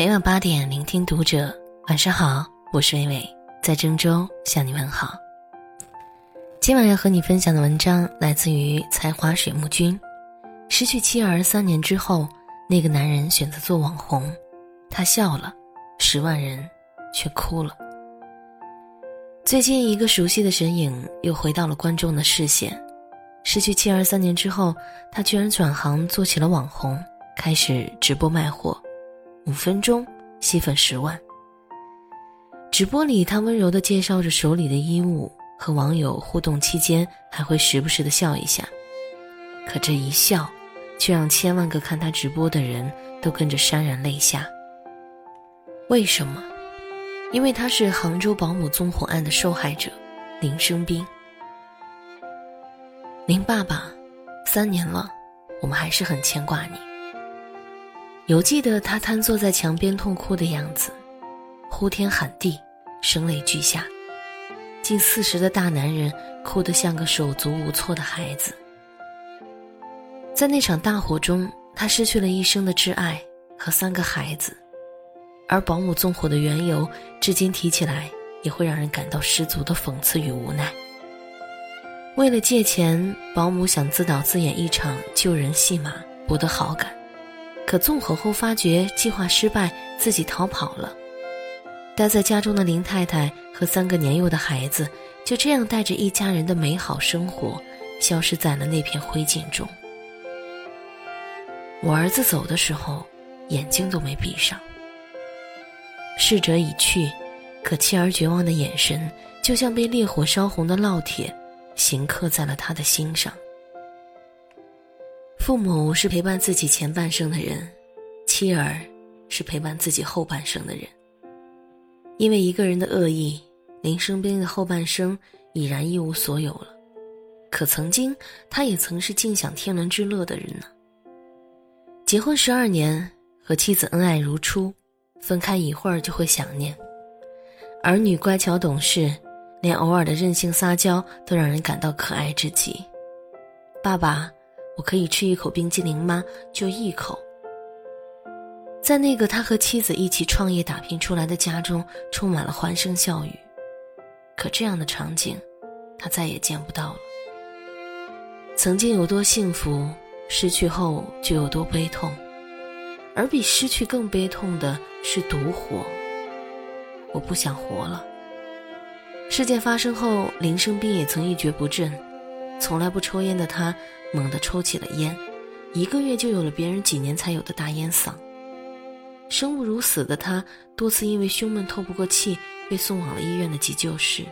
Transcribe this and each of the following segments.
每晚八点，聆听读者。晚上好，我是微微，在郑州向你问好。今晚要和你分享的文章来自于才华水木君。失去妻儿三年之后，那个男人选择做网红，他笑了，十万人却哭了。最近，一个熟悉的身影又回到了观众的视线。失去妻儿三年之后，他居然转行做起了网红，开始直播卖货。五分钟吸粉十万。直播里，他温柔地介绍着手里的衣物，和网友互动期间还会时不时地笑一下。可这一笑，却让千万个看他直播的人都跟着潸然泪下。为什么？因为他是杭州保姆纵火案的受害者，林生斌。林爸爸，三年了，我们还是很牵挂你。犹记得他瘫坐在墙边痛哭的样子，呼天喊地，声泪俱下。近四十的大男人哭得像个手足无措的孩子。在那场大火中，他失去了一生的挚爱和三个孩子，而保姆纵火的缘由，至今提起来也会让人感到十足的讽刺与无奈。为了借钱，保姆想自导自演一场救人戏码，博得好感。可纵火后发觉计划失败，自己逃跑了。待在家中的林太太和三个年幼的孩子，就这样带着一家人的美好生活，消失在了那片灰烬中。我儿子走的时候，眼睛都没闭上。逝者已去，可妻儿绝望的眼神，就像被烈火烧红的烙铁，刑刻在了他的心上。父母是陪伴自己前半生的人，妻儿是陪伴自己后半生的人。因为一个人的恶意，林生斌的后半生已然一无所有了。可曾经，他也曾是尽享天伦之乐的人呢。结婚十二年，和妻子恩爱如初，分开一会儿就会想念。儿女乖巧懂事，连偶尔的任性撒娇都让人感到可爱至极。爸爸。我可以吃一口冰激凌吗？就一口。在那个他和妻子一起创业打拼出来的家中，充满了欢声笑语。可这样的场景，他再也见不到了。曾经有多幸福，失去后就有多悲痛。而比失去更悲痛的是独活。我不想活了。事件发生后，林生斌也曾一蹶不振。从来不抽烟的他，猛地抽起了烟，一个月就有了别人几年才有的大烟嗓。生不如死的他，多次因为胸闷透不过气，被送往了医院的急救室。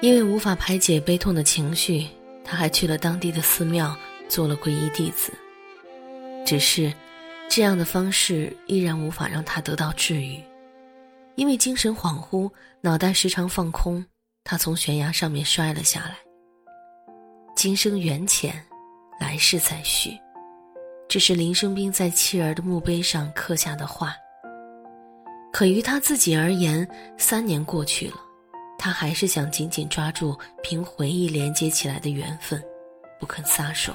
因为无法排解悲痛的情绪，他还去了当地的寺庙做了皈依弟子。只是，这样的方式依然无法让他得到治愈，因为精神恍惚，脑袋时常放空，他从悬崖上面摔了下来。今生缘浅，来世再续。这是林生斌在妻儿的墓碑上刻下的话。可于他自己而言，三年过去了，他还是想紧紧抓住凭回忆连接起来的缘分，不肯撒手。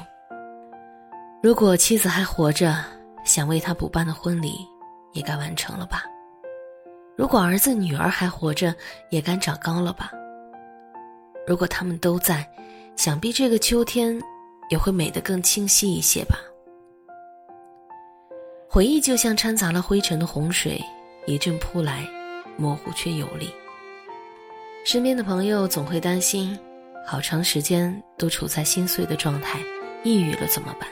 如果妻子还活着，想为他补办的婚礼，也该完成了吧？如果儿子女儿还活着，也该长高了吧？如果他们都在。想必这个秋天也会美得更清晰一些吧。回忆就像掺杂了灰尘的洪水，一阵扑来，模糊却有力。身边的朋友总会担心，好长时间都处在心碎的状态，抑郁了怎么办？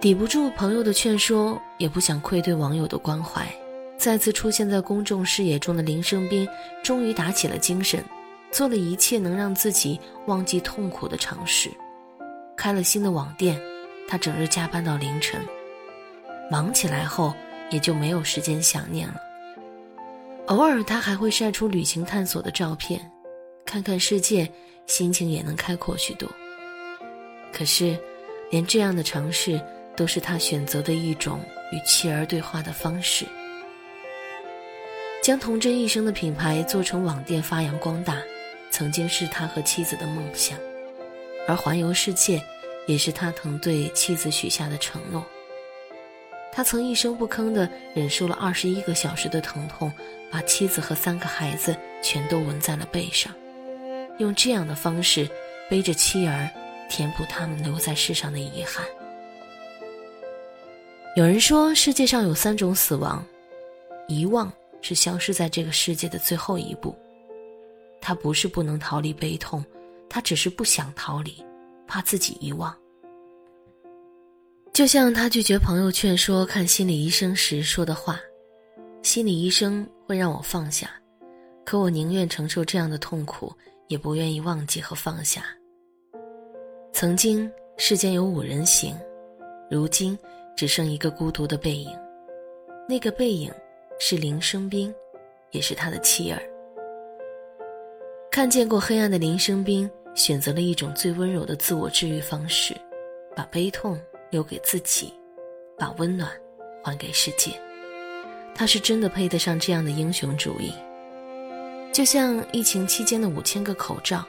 抵不住朋友的劝说，也不想愧对网友的关怀，再次出现在公众视野中的林生斌，终于打起了精神。做了一切能让自己忘记痛苦的尝试，开了新的网店，他整日加班到凌晨。忙起来后，也就没有时间想念了。偶尔，他还会晒出旅行探索的照片，看看世界，心情也能开阔许多。可是，连这样的尝试，都是他选择的一种与妻儿对话的方式。将童真一生的品牌做成网店，发扬光大。曾经是他和妻子的梦想，而环游世界，也是他曾对妻子许下的承诺。他曾一声不吭地忍受了二十一个小时的疼痛，把妻子和三个孩子全都纹在了背上，用这样的方式背着妻儿，填补他们留在世上的遗憾。有人说，世界上有三种死亡，遗忘是消失在这个世界的最后一步。他不是不能逃离悲痛，他只是不想逃离，怕自己遗忘。就像他拒绝朋友劝说看心理医生时说的话：“心理医生会让我放下，可我宁愿承受这样的痛苦，也不愿意忘记和放下。”曾经世间有五人行，如今只剩一个孤独的背影。那个背影是林生斌，也是他的妻儿。看见过黑暗的林生斌，选择了一种最温柔的自我治愈方式，把悲痛留给自己，把温暖还给世界。他是真的配得上这样的英雄主义。就像疫情期间的五千个口罩。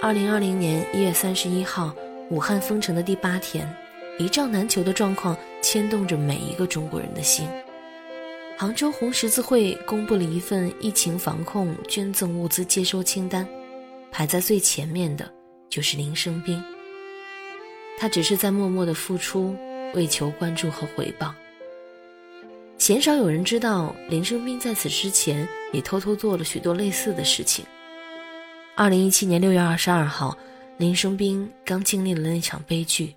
二零二零年一月三十一号，武汉封城的第八天，一罩难求的状况牵动着每一个中国人的心。杭州红十字会公布了一份疫情防控捐赠物资接收清单，排在最前面的就是林生斌。他只是在默默的付出，为求关注和回报。鲜少有人知道，林生斌在此之前也偷偷做了许多类似的事情。二零一七年六月二十二号，林生斌刚经历了那场悲剧，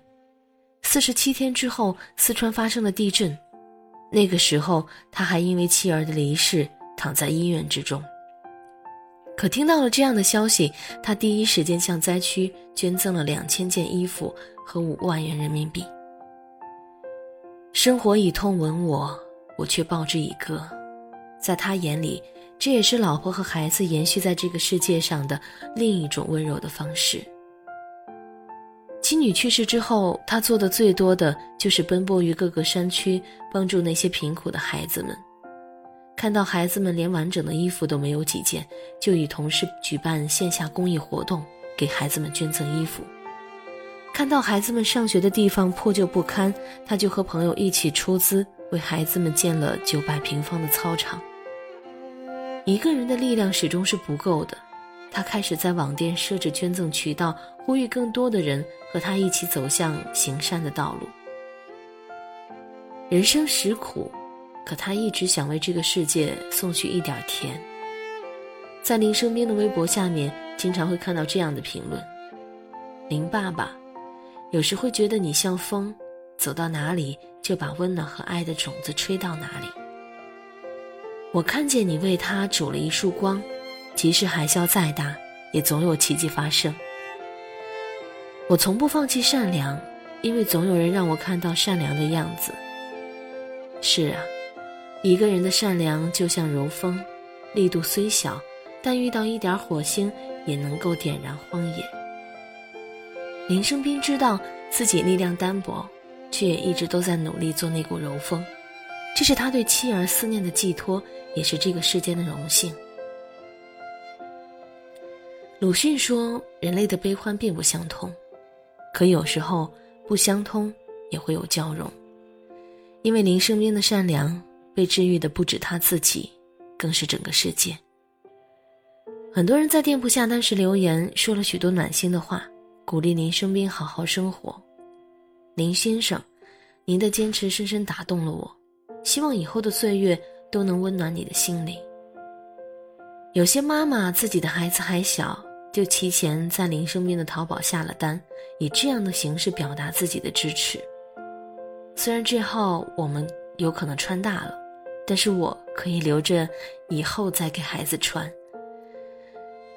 四十七天之后，四川发生了地震。那个时候，他还因为妻儿的离世躺在医院之中。可听到了这样的消息，他第一时间向灾区捐赠了两千件衣服和五万元人民币。生活以痛吻我，我却报之以歌。在他眼里，这也是老婆和孩子延续在这个世界上的另一种温柔的方式。妻女去世之后，他做的最多的就是奔波于各个山区，帮助那些贫苦的孩子们。看到孩子们连完整的衣服都没有几件，就与同事举办线下公益活动，给孩子们捐赠衣服。看到孩子们上学的地方破旧不堪，他就和朋友一起出资，为孩子们建了九百平方的操场。一个人的力量始终是不够的。他开始在网店设置捐赠渠道，呼吁更多的人和他一起走向行善的道路。人生实苦，可他一直想为这个世界送去一点甜。在林生斌的微博下面，经常会看到这样的评论：“林爸爸，有时会觉得你像风，走到哪里就把温暖和爱的种子吹到哪里。我看见你为他煮了一束光。”即使海啸再大，也总有奇迹发生。我从不放弃善良，因为总有人让我看到善良的样子。是啊，一个人的善良就像柔风，力度虽小，但遇到一点火星也能够点燃荒野。林生斌知道自己力量单薄，却也一直都在努力做那股柔风，这是他对妻儿思念的寄托，也是这个世间的荣幸。鲁迅说：“人类的悲欢并不相通，可有时候不相通也会有交融。因为林生斌的善良，被治愈的不止他自己，更是整个世界。”很多人在店铺下单时留言，说了许多暖心的话，鼓励林生斌好好生活。林先生，您的坚持深深打动了我，希望以后的岁月都能温暖你的心灵。有些妈妈自己的孩子还小。就提前在林生斌的淘宝下了单，以这样的形式表达自己的支持。虽然这号我们有可能穿大了，但是我可以留着以后再给孩子穿。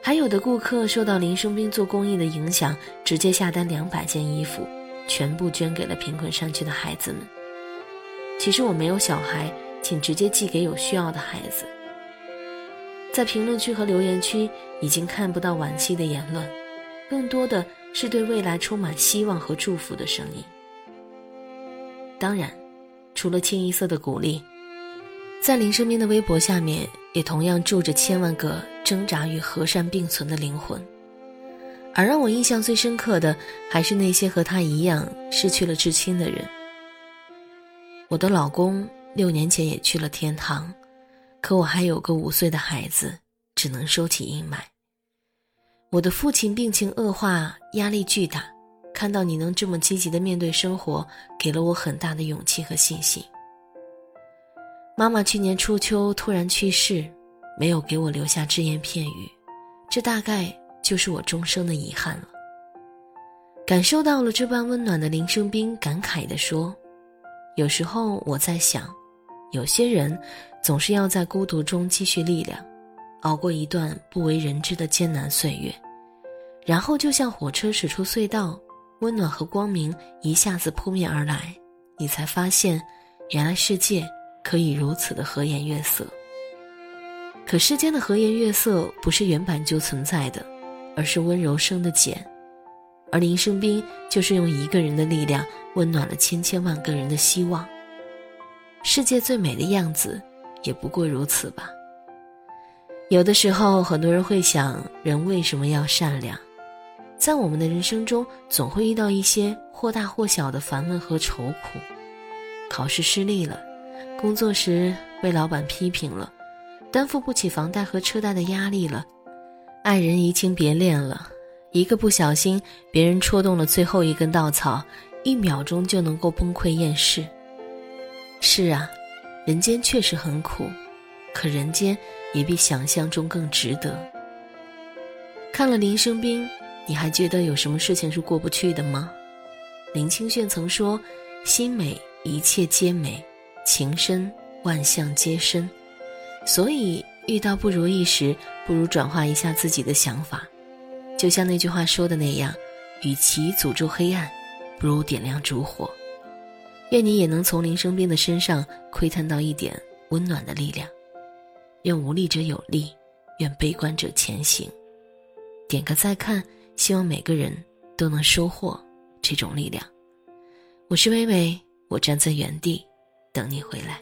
还有的顾客受到林生斌做公益的影响，直接下单两百件衣服，全部捐给了贫困山区的孩子们。其实我没有小孩，请直接寄给有需要的孩子。在评论区和留言区已经看不到惋惜的言论，更多的是对未来充满希望和祝福的声音。当然，除了清一色的鼓励，在林生斌的微博下面也同样住着千万个挣扎与和善并存的灵魂。而让我印象最深刻的，还是那些和他一样失去了至亲的人。我的老公六年前也去了天堂，可我还有个五岁的孩子，只能收起阴霾。我的父亲病情恶化，压力巨大，看到你能这么积极的面对生活，给了我很大的勇气和信心。妈妈去年初秋突然去世，没有给我留下只言片语，这大概就是我终生的遗憾了。感受到了这般温暖的林生斌感慨地说：“有时候我在想，有些人总是要在孤独中积蓄力量。”熬过一段不为人知的艰难岁月，然后就像火车驶出隧道，温暖和光明一下子扑面而来，你才发现，原来世界可以如此的和颜悦色。可世间的和颜悦色不是原版就存在的，而是温柔生的茧，而林生斌就是用一个人的力量温暖了千千万个人的希望。世界最美的样子，也不过如此吧。有的时候，很多人会想，人为什么要善良？在我们的人生中，总会遇到一些或大或小的烦闷和愁苦。考试失利了，工作时被老板批评了，担负不起房贷和车贷的压力了，爱人移情别恋了，一个不小心，别人戳动了最后一根稻草，一秒钟就能够崩溃厌世。是啊，人间确实很苦。可人间也比想象中更值得。看了林生斌，你还觉得有什么事情是过不去的吗？林清炫曾说：“心美，一切皆美；情深，万象皆深。”所以遇到不如意时，不如转化一下自己的想法。就像那句话说的那样：“与其诅咒黑暗，不如点亮烛火。”愿你也能从林生斌的身上窥探到一点温暖的力量。愿无力者有力，愿悲观者前行。点个再看，希望每个人都能收获这种力量。我是微微，我站在原地等你回来。